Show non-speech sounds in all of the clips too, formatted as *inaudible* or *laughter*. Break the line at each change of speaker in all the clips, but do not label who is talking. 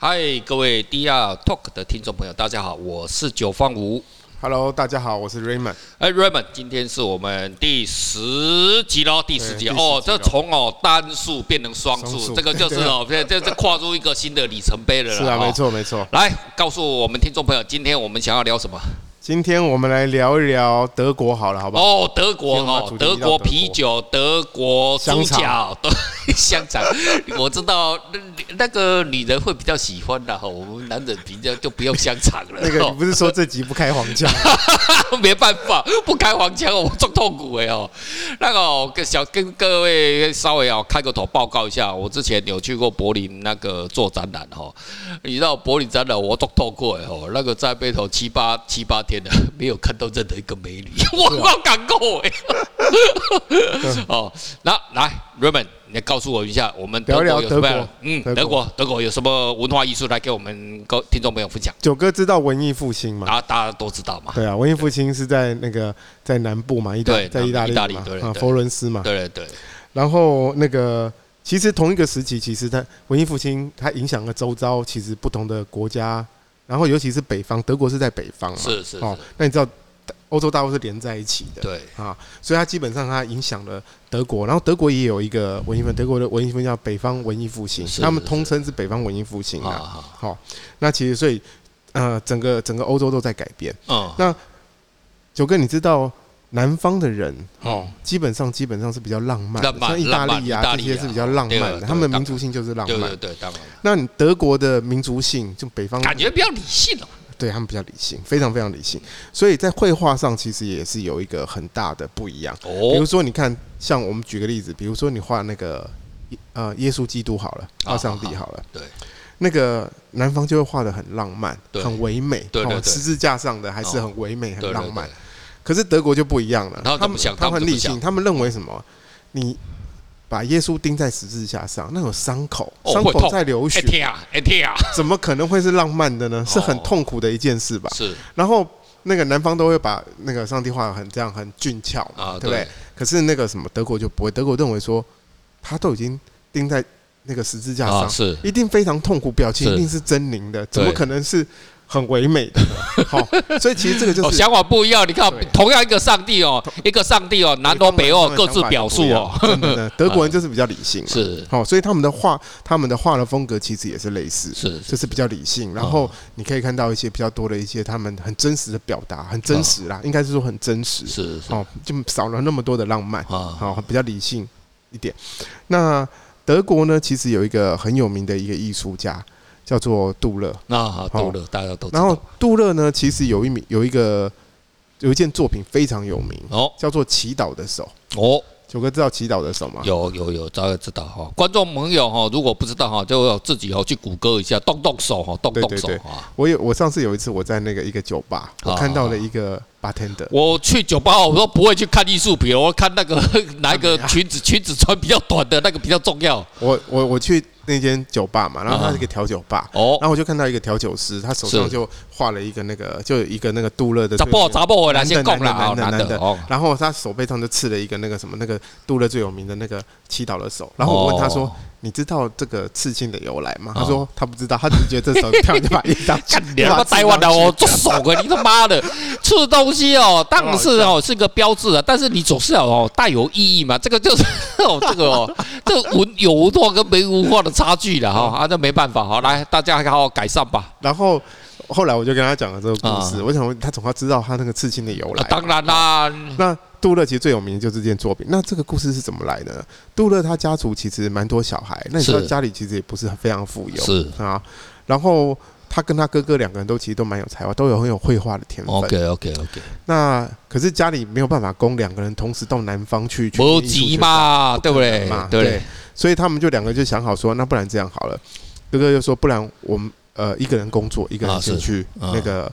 嗨，各位 DR Talk 的听众朋友，大家好，我是九方吴。
Hello，大家好，我是 Raymond。
哎，Raymond，今天是我们第十集喽，第十集哦，这从哦单数变成双数，这个就是哦，*laughs* 这这这跨入一个新的里程碑了。
是啊，没错没错。
来告诉我们听众朋友，今天我们想要聊什么？
今天我们来聊一聊德国好了，好不好？
哦，德国哦，德国啤酒，德国猪脚，对，*laughs* 香肠。我知道那那个女人会比较喜欢的哈，我们男人比较就不用香肠了。
那个你不是说这集不开黄腔？*laughs*
没办法，不开黄腔我最痛苦哎哦。那个跟小跟各位稍微哦开个头报告一下，我之前有去过柏林那个做展览哈，你知道柏林展览我都透过哎哦，那个在背头七八七八天。没有看到任何一个美女，我好感动哎！*laughs* 哦，那来，Raymond，你告诉我一下，我们德国有什么？嗯，德国，德国有什么文化艺术来给我们各听众朋友分享？
九哥知道文艺复兴嘛？
啊，大家都知道嘛。
对啊，文艺复兴是在那个在南部嘛，意大在意大利嘛，啊，佛伦斯嘛。
对对对。
然后那个其实同一个时期，其实它文艺复兴它影响了周遭，其实不同的国家。然后，尤其是北方，德国是在北方嘛？
是是，是。哦，
那你知道，欧洲大陆是连在一起的。
对。
啊，所以它基本上它影响了德国。然后德国也有一个文艺分，德国的文艺分叫北方文艺复兴，他们通称是北方文艺复兴啊。好，好。那其实所以，呃，整个整个欧洲都在改变。嗯。那九哥，你知道？南方的人哦，基本上基本上是比较浪漫，像意大利啊这些是比较浪漫的，他们的民族性就是浪漫。
对对对，当然。
那你德国的民族性就北方，
感觉比较理性哦。
对他们比较理性，非常非常理性。所以在绘画上其实也是有一个很大的不一样。哦。比如说，你看，像我们举个例子，比如说你画那个呃耶稣基督好了，画上帝好了，对，那个南方就会画的很浪漫，很唯美。对对对。十字架上的还是很唯美，很浪漫。可是德国就不一样了，他们想，他们很理性，他们认为什么？你把耶稣钉在十字架上，那有伤口，伤口在流血，怎么可能会是浪漫的呢？是很痛苦的一件事吧？是。然后那个南方都会把那个上帝画得很这样很俊俏嘛，对不对？可是那个什么德国就不会，德国认为说他都已经钉在那个十字架上，是一定非常痛苦，表情一定是狰狞的，怎么可能是？很唯美的，*laughs* 好，所以其实这个就是
想法不一样。你看，同样一个上帝哦，一个上帝哦，南欧北欧各自表述哦。
真的，*laughs* 德国人就是比较理性，是好，所以他们的画，他们的画的风格其实也是类似，是就是比较理性。然后你可以看到一些比较多的一些他们很真实的表达，很真实啦，应该是说很真实，是哦，就少了那么多的浪漫啊，好，比较理性一点。那德国呢，其实有一个很有名的一个艺术家。叫做杜勒，
那好，杜勒大家都知道。
然后杜勒呢，其实有一名有一个有一件作品非常有名哦，叫做《祈祷的手》哦。九哥知道祈祷的手吗？
有有有，大家知道哈。观众朋友哈，如果不知道哈，就自己哦去谷歌一下，动动手哈，动动手哈。
我有我上次有一次我在那个一个酒吧，我看到了一个 bartender。
我去酒吧，我说不会去看艺术品，我看那个 *laughs* 哪一个裙子裙子穿比较短的那个比较重要。
我我我去。那间酒吧嘛，然后他是一个调酒吧，哦，然后我就看到一个调酒师，他手上就画了一个那个，就有一个那个杜勒的。
杂波杂波，男的男的男
的男的，然后他手背上就刺了一个那个什么那个杜勒最有名的那个祈祷的手，然后我问他说。你知道这个刺青的由来吗？他说他不知道，他只是觉得这时候这样就把一张，*laughs*
你他妈台湾的哦，做手啊！你他妈的 *laughs* 刺东西哦，当然是哦是个标志啊，但是你总是要哦带有意义嘛。这个就是哦这个哦 *laughs* 这个文有文化跟没文化的差距了哈，啊这没办法好，来大家好好改善吧。
然后后来我就跟他讲了这个故事，我想他总要知道他那个刺青的由来。
当然啦，
那。杜勒其实最有名的就是这件作品。那这个故事是怎么来的呢？杜勒他家族其实蛮多小孩，那你知道家里其实也不是非常富有，是啊。然后他跟他哥哥两个人都其实都蛮有才华，都有很有绘画的天分。
OK OK OK。
那可是家里没有办法供两个人同时到南方去，
不急嘛，对不对？对。
所以他们就两个就想好说，那不然这样好了。哥哥就说，不然我们呃一个人工作，一个人先去那个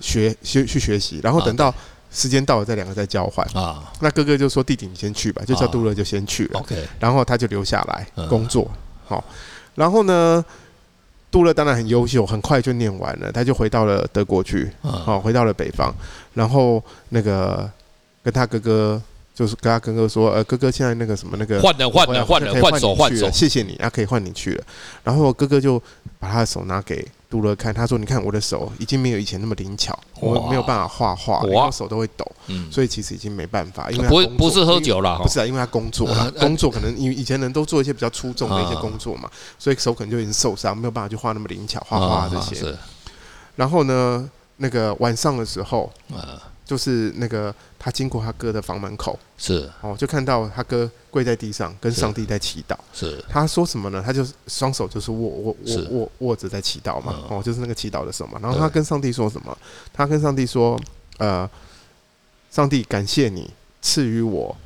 学学去学习，然后等到。时间到了，这两个再交换啊。那哥哥就说：“弟弟，你先去吧。”就叫杜乐就先去了。OK。然后他就留下来工作。好，然后呢，杜乐当然很优秀，很快就念完了，他就回到了德国去。好，回到了北方。然后那个跟他哥哥就是跟他哥哥说，呃，哥哥现在那个什么那个
换了换了换了换手换手，
谢谢你，啊，可以换你去了。然后哥哥就把他的手拿给读了看，他说：“你看我的手已经没有以前那么灵巧，我没有办法画画，我手都会抖，所以其实已经没办法。因为
不不是喝酒了，
不是啊，因为他工作了，工作可能因为以前人都做一些比较出众的一些工作嘛，所以手可能就已经受伤，没有办法去画那么灵巧画画这些。然后呢，那个晚上的时候，就是那个他经过他哥的房门口，
是
哦，就看到他哥跪在地上跟上帝在祈祷。
是
他说什么呢？他就双手就是握握握握握着在祈祷嘛。哦，就是那个祈祷的手嘛。然后他跟上帝说什么？他跟上帝说：“呃，上帝感谢你赐予我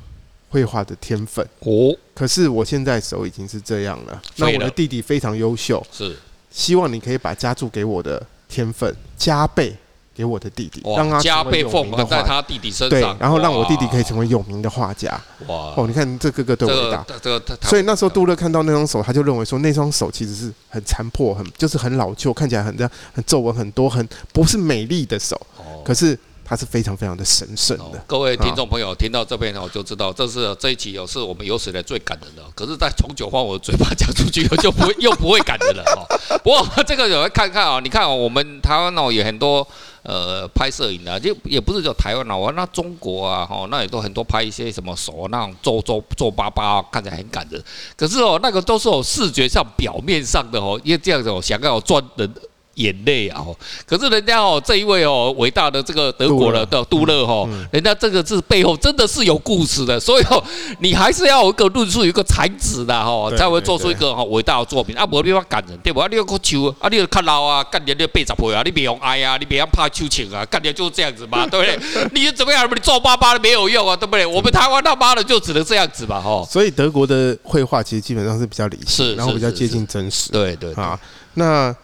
绘画的天分。哦，可是我现在手已经是这样了。那我的弟弟非常优秀，
是
希望你可以把加注给我的天分加倍。”给我的弟弟，让他
加倍奉还在他弟弟身上，
对，然后让我弟弟可以成为有名的画家。哇！哦，你看这哥哥多伟大，这个所以那时候杜勒看到那双手，他就认为说那双手其实是很残破，很就是很老旧，看起来很这样，很皱纹很多，很不是美丽的手。可是。它是非常非常的神圣的。哦、
各位听众朋友，听到这边我，就知道这是这一期哦，是我们有史以来最感人的。可是，在从九话我的嘴巴讲出去，就不会又不会感人了哦。*laughs* 不过这个有人看看啊，你看哦，我们台湾哦有很多呃拍摄影的，就也不是只有台湾哦，那中国啊哈，那也都很多拍一些什么手那种皱皱皱巴巴，看起来很感人。可是哦，那个都是哦视觉上表面上的哦，因为这样子哦，想要赚人。眼泪啊！可是人家哦，这一位哦，伟大的这个德国的的杜勒哈，人家这个字背后真的是有故事的，所以哦，*laughs* 你还是要有一个论述，有一个才子的哈，才会做出一个哈伟大的作品。啊，无你法感人对不？啊，你要哭求啊，你要看老啊，干点你八十岁啊，你别用爱啊，你别用怕秋情啊，干点就是这样子嘛，*laughs* 对不对？你怎么样？你皱巴巴的没有用啊，对不对？我们台湾他妈的就只能这样子嘛，哈。
所以德国的绘画其实基本上是比较理性，然后比较接近真实。
对对啊，
那。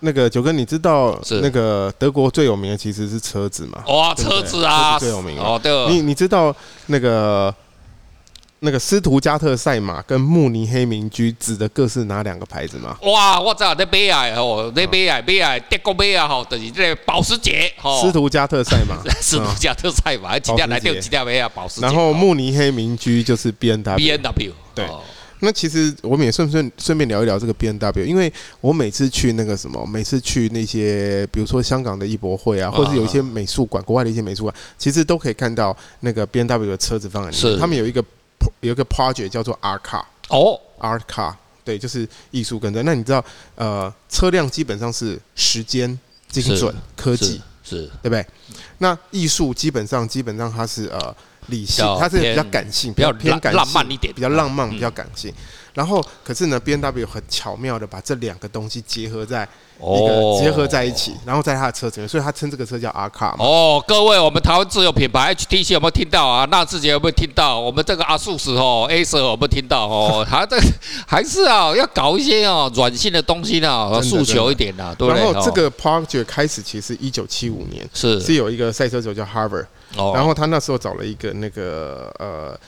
那个九哥，你知道那个德国最有名的其实是车子吗？
哇，车子啊，
最有名
哦。对，
你你知道那个那个斯图加特赛马跟慕尼黑名居指的各是哪两个牌子吗？
哇，我知道在北爱哦，在北爱北爱德国北爱哈，就是这个保时捷。
斯图加特赛马，
斯图加特赛马，*laughs* 几条来掉几条北爱保时捷。
然后慕尼黑名居就是 B N W。
B N W
对。那其实我们也顺顺顺便聊一聊这个 B N W，因为我每次去那个什么，每次去那些比如说香港的艺博会啊，或者有一些美术馆，国外的一些美术馆，其实都可以看到那个 B N W 的车子放在里面。是。他们有一个有一个 project 叫做 Art Car。哦。Art Car，对，就是艺术跟着。那你知道，呃，车辆基本上是时间精准科技，是，对不对？那艺术基本上基本上它是呃。理性，它是比较感性，比较偏感性，
浪漫一点，
比较浪漫，比较感性。然后，可是呢，B N W 很巧妙的把这两个东西结合在一个结合在一起，然后在它的车子里面，所以他称这个车叫 R Car 嘛。
哦，各位，我们台湾自有品牌 HTC 有没有听到啊？纳智捷有没有听到？我们这个阿速斯哦，Acer 有没有听到哦？*laughs* 它这还是啊，要搞一些哦软性的东西呢，诉求一点呐，对不对？
然后这个 project 开始其实一九七五年是是有一个赛车手叫 Harvard。哦，然后他那时候找了一个那个呃，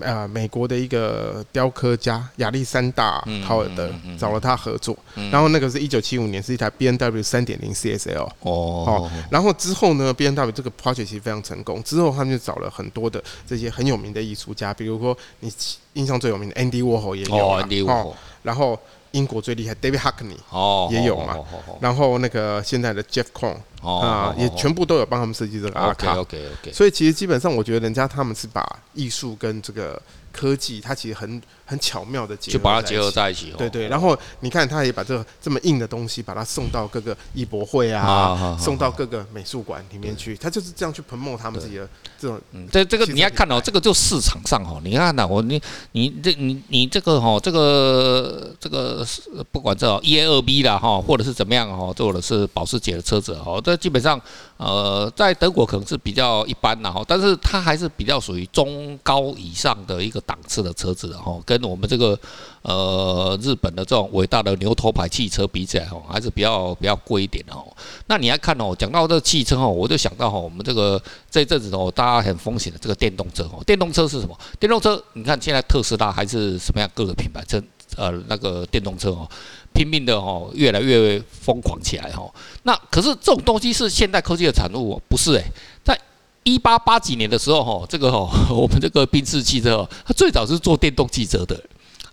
呃，美国的一个雕刻家亚历山大·陶尔德，找了他合作。然后那个是一九七五年，是一台 B N W 三点零 C S L。哦，然后之后呢，B N W 这个 project 其实非常成功。之后他们就找了很多的这些很有名的艺术家，比如说你印象最有名的 Andy Warhol 也有。哦，Andy Warhol。然后。英国最厉害，David Hockney 哦，也有嘛，然后那个现在的 Jeff Koons 啊，也全部都有帮他们设计这个 R Car。OK OK，所以其实基本上，我觉得人家他们是把艺术跟这个科技，它其实很。很巧妙的结合，
就把它结合在一起。
对对，然后你看，他也把这个这么硬的东西，把它送到各个艺博会啊，送到各个美术馆里面去。他就是这样去 promote 他们自己的这种。嗯，这这个你要看哦，这个就市场上哦，你看呐，我你你这你你这个哈，这个这个不管这 E A 二 B 啦哈，或者是怎么样哈，做的是保时捷的车子哦，这基本上呃，在德国可能是比较一般的哈，但是它还是比较属于中高以上的一个档次的车子的哈，跟。我们这个呃日本的这种伟大的牛头牌汽车比起来哦，还是比较比较贵一点的哦。那你来看哦，讲到这汽车哦，我就想到哈，我们这个这阵子哦，大家很风行的这个电动车哦。电动车是什么？电动车，你看现在特斯拉还是什么样各个品牌车呃那个电动车哦，拼命的哦，越来越疯狂起来哈。那可是这种东西是现代科技的产物，哦不是诶，在
一八八几年的时候，哈，这个哈，*laughs* 我们这个宾士汽车，哦它最早是做电动汽车的，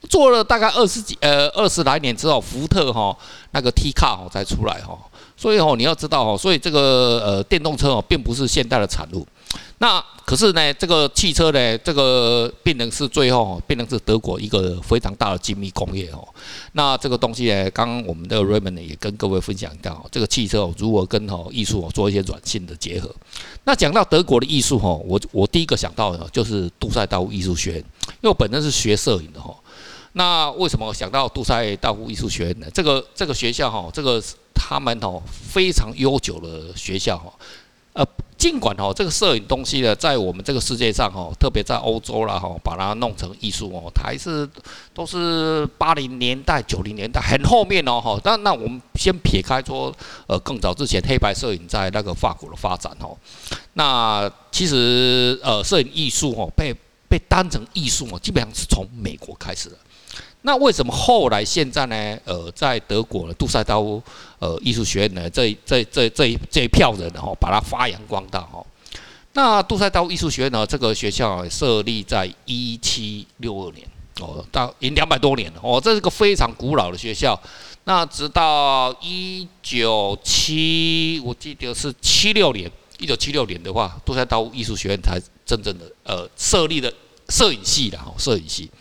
做了大概二十几呃二十来年之后，福特哈那个 T Car 哦才出来哈，所以哦你要知道哦，所以这个呃电动车哦并不是现代的产物。那可是呢，这个汽车呢，这个变成是最后变成是德国一个非常大的精密工业哦。那这个东西呢，刚刚我们的 Raymond 也跟各位分享到，这个汽车如何跟哦艺术做一些软性的结合。那讲到德国的艺术哈，我我第一个想到的就是杜塞道夫艺术学院，因为我本身是学摄影的哈。那为什么想到杜塞道夫艺术学院呢？这个这个学校哈，这个他们哦非常悠久的学校哈，呃。尽管哦，这个摄影东西呢，在我们这个世界上哦，特别在欧洲啦哈，把它弄成艺术哦，它还是都是八零年代、九零年代很后面哦哈。那那我们先撇开说，呃，更早之前黑白摄影在那个法国的发展哦，那其实呃，摄影艺术哦，被被当成艺术哦，基本上是从美国开始的。那为什么后来现在呢？呃，在德国的杜塞道夫呃艺术学院呢，这这这这一这一票人哈，把它发扬光大哈。那杜塞道夫艺术学院呢，这个学校设立在一七六二年哦，到已经两百多年了哦，这是个非常古老的学校。那直到一九七，我记得是七六年，一九七六年的话，杜塞道夫艺术学院才真正的呃设立了摄影系的哈，摄影系。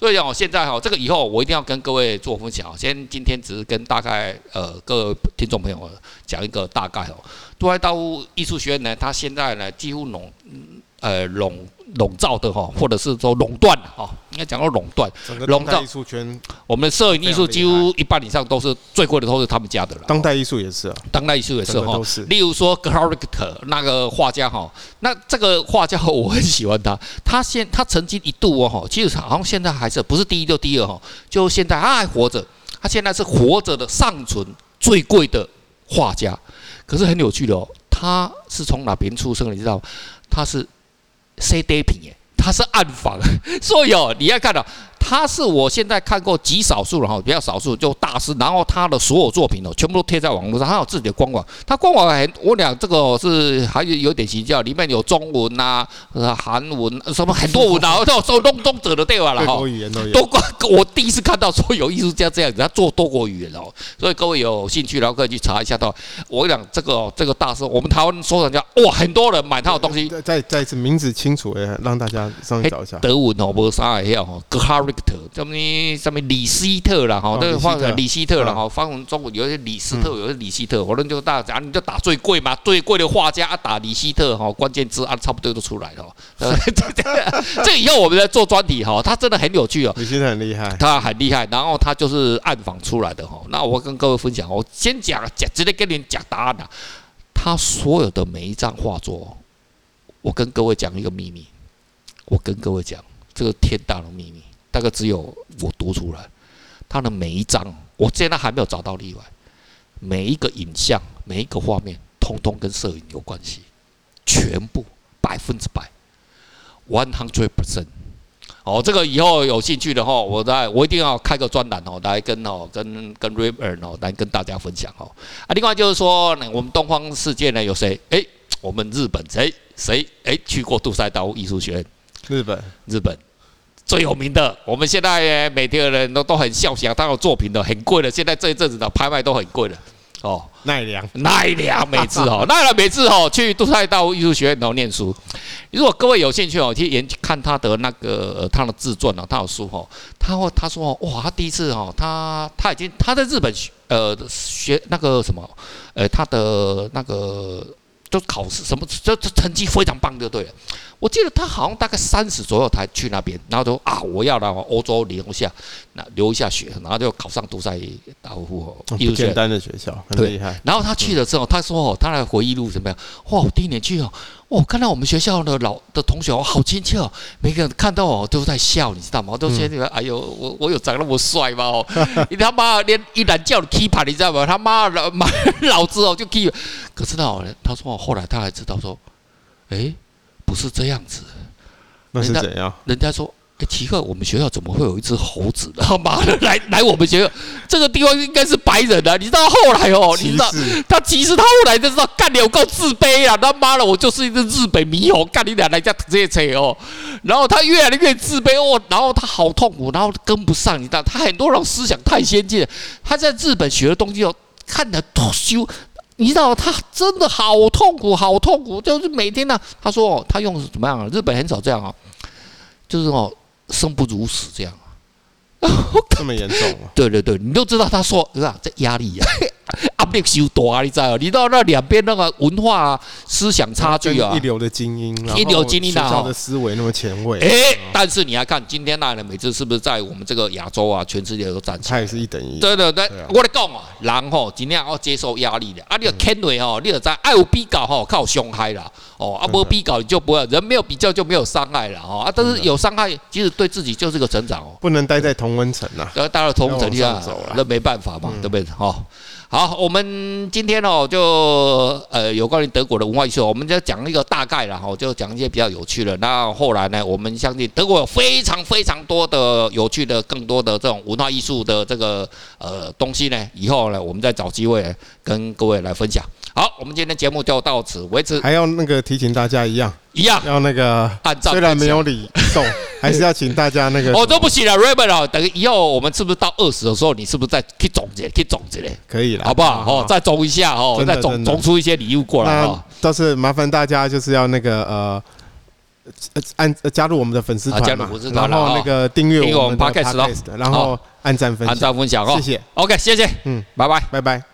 所以讲，现在哈，这个以后我一定要跟各位做分享。先今天只是跟大概呃各位听众朋友讲一个大概哦。杜海道夫艺术学院呢，它现在呢几乎笼呃笼笼罩的哈，或者是说垄断哈。应该讲到垄断，
笼罩艺术圈，
我们的摄影艺术几乎一半以上都是最贵的，都是他们家的了。
当代艺术也是啊，
当代艺术也是哈。例如说 Gericht 那个画家哈，那这个画家 *laughs* 我很喜欢他。他现他曾经一度哦哈，其实好像现在还是不是第一就第二哈，就现在他还活着。他现在是活着的尚存最贵的画家。可是很有趣的哦，他是从哪边出生的？你知道吗？他是 CD 品耶。他是暗房，*laughs* 所以哦，你要看到，他是我现在看过极少数的哈，比较少数就大师，然后他的所有作品哦，全部都贴在网络上，他有自己的官网，他官网很，我俩这个是还有有点形象，里面有中文呐、啊、韩文什么很多文啊，*laughs* 都说东东者的对吧？了哈，多语言都有。都我第一次看到说有艺术家这样子，他做多国语言哦，所以各位有兴趣然后可以去查一下的。我俩这个这个大师，我们台湾收藏家哇，很多人买他的东西。
再再一次名字清楚诶，让大家。上去找一下
德文哦，无啥会晓吼，格哈瑞特，什么什么李希特啦吼，那个放李希特啦吼，翻成中文有些李斯特，有些李希特，反正就大家讲，你就打最贵嘛，最贵的画家啊，打李希特哈，关键字啊，差不多都出来了。*laughs* 这以后我们在做专题哈，他真的很有趣哦。
李希特很厉害，
他很厉害，然后他就是暗访出来的哈。那我跟各位分享，我先讲讲，直接跟你讲答案了。他所有的每一张画作，我跟各位讲一个秘密。我跟各位讲，这个天大的秘密，大概只有我读出来。他的每一张，我现在还没有找到例外。每一个影像，每一个画面，通通跟摄影有关系，全部百分之百，one hundred percent。哦，这个以后有兴趣的话，我在我一定要开个专栏哦，来跟哦跟跟 Raymond 哦来跟大家分享哦。啊，另外就是说，我们东方世界呢有谁？诶，我们日本谁谁诶去过杜塞道夫艺术学院？
日本，
日本最有名的，我们现在每天的人都都很笑想，他的作品的很贵的，现在这一阵子的拍卖都很贵的。哦。
奈良，
奈良美智哦，奈良美智 *laughs* 哦，去杜塞道夫艺术学院然后念书。如果各位有兴趣哦，去研看他的那个他的自传哦，他的书哦，他会他说哇，他第一次哦，他他已经他在日本学呃学那个什么呃他的那个就考试什么这这成绩非常棒，就对了。我记得他好像大概三十左右才去那边，然后就啊，我要来欧洲留一下，那留一下学，然后就考上杜塞道夫艺术学院。
简单的学校，很厉害。
然后他去了之后，他说哦，他的回忆录怎么样？哇，我第一年去哦，哦，看到我们学校的老的同学哦，好亲切哦，每个人看到我都在笑，你知道吗？都觉得哎呦，我我有长那么帅吗？哦，*laughs* 你他妈连一懒叫的 keeper，你知道吗？他妈老，妈 *laughs* 老子哦就 keep。可是呢，他说后来他还知道说，哎。不是这样子，
那是怎样？
人家说，诶，奇怪，我们学校怎么会有一只猴子？他 *laughs* 妈的，来来我们学校，这个地方应该是白人啊！你知道后来哦，你知道他其实他后来就知道干的有够自卑啊！他妈的，我就是一只日本猕猴，干你俩来家这些车哦。然后他越来越自卑哦，然后他好痛苦，然后跟不上，你知道他很多人思想太先进了，他在日本学的东西哦，看得脱羞。你知道他真的好痛苦，好痛苦，就是每天呢、啊，他说哦，他用怎么样啊？日本很少这样啊，就是哦，生不如死这样。
这么严重啊？*laughs*
对对对，你都知道他说是吧？这压力呀、啊。*laughs* 压力修多啊！你知道？你到那两边那个文化、啊、思想差距啊，
一流的精英，
一流精英啊，
的思维那么前卫。
哎，但是你要看今天那人每次是不是在我们这个亚洲啊，全世界都站起来，
他也是一等一。
对对对，我来讲啊，人吼今天要接受压力的啊，你要看对哦，你要在爱有比较吼，靠伤害啦哦，啊不比较你就不会，人没有比较就没有伤害了哦啊，但是有伤害，其实对自己就是个成长哦。
不能待在同温层呐，
要，待在同温层下，那没办法嘛，对不对？哈。好，我们今天哦，就呃有关于德国的文化艺术，我们就讲一个大概了哈，就讲一些比较有趣的。那后来呢，我们相信德国有非常非常多的有趣的、更多的这种文化艺术的这个呃东西呢，以后呢，我们再找机会跟各位来分享。好，我们今天节目就到此为止。
还要那个提醒大家一样，
一样
要那个按照，虽然没有礼送，*laughs* 还是要请大家那个。
哦，都不行了，Raymond 哦，等以后我们是不是到二十的时候，你是不是再去总结，去总结嘞？
可以了，
好不好？哦，再总一下哦，再总总出一些礼物过来哦。
倒是麻烦大家就是要那个呃，按加入我们的粉丝团，加入粉丝团，然后那个订阅我们的 Podcast，然后按赞分享，
按赞分享哦。
谢谢。
OK，谢谢。
嗯，
拜拜，
拜拜。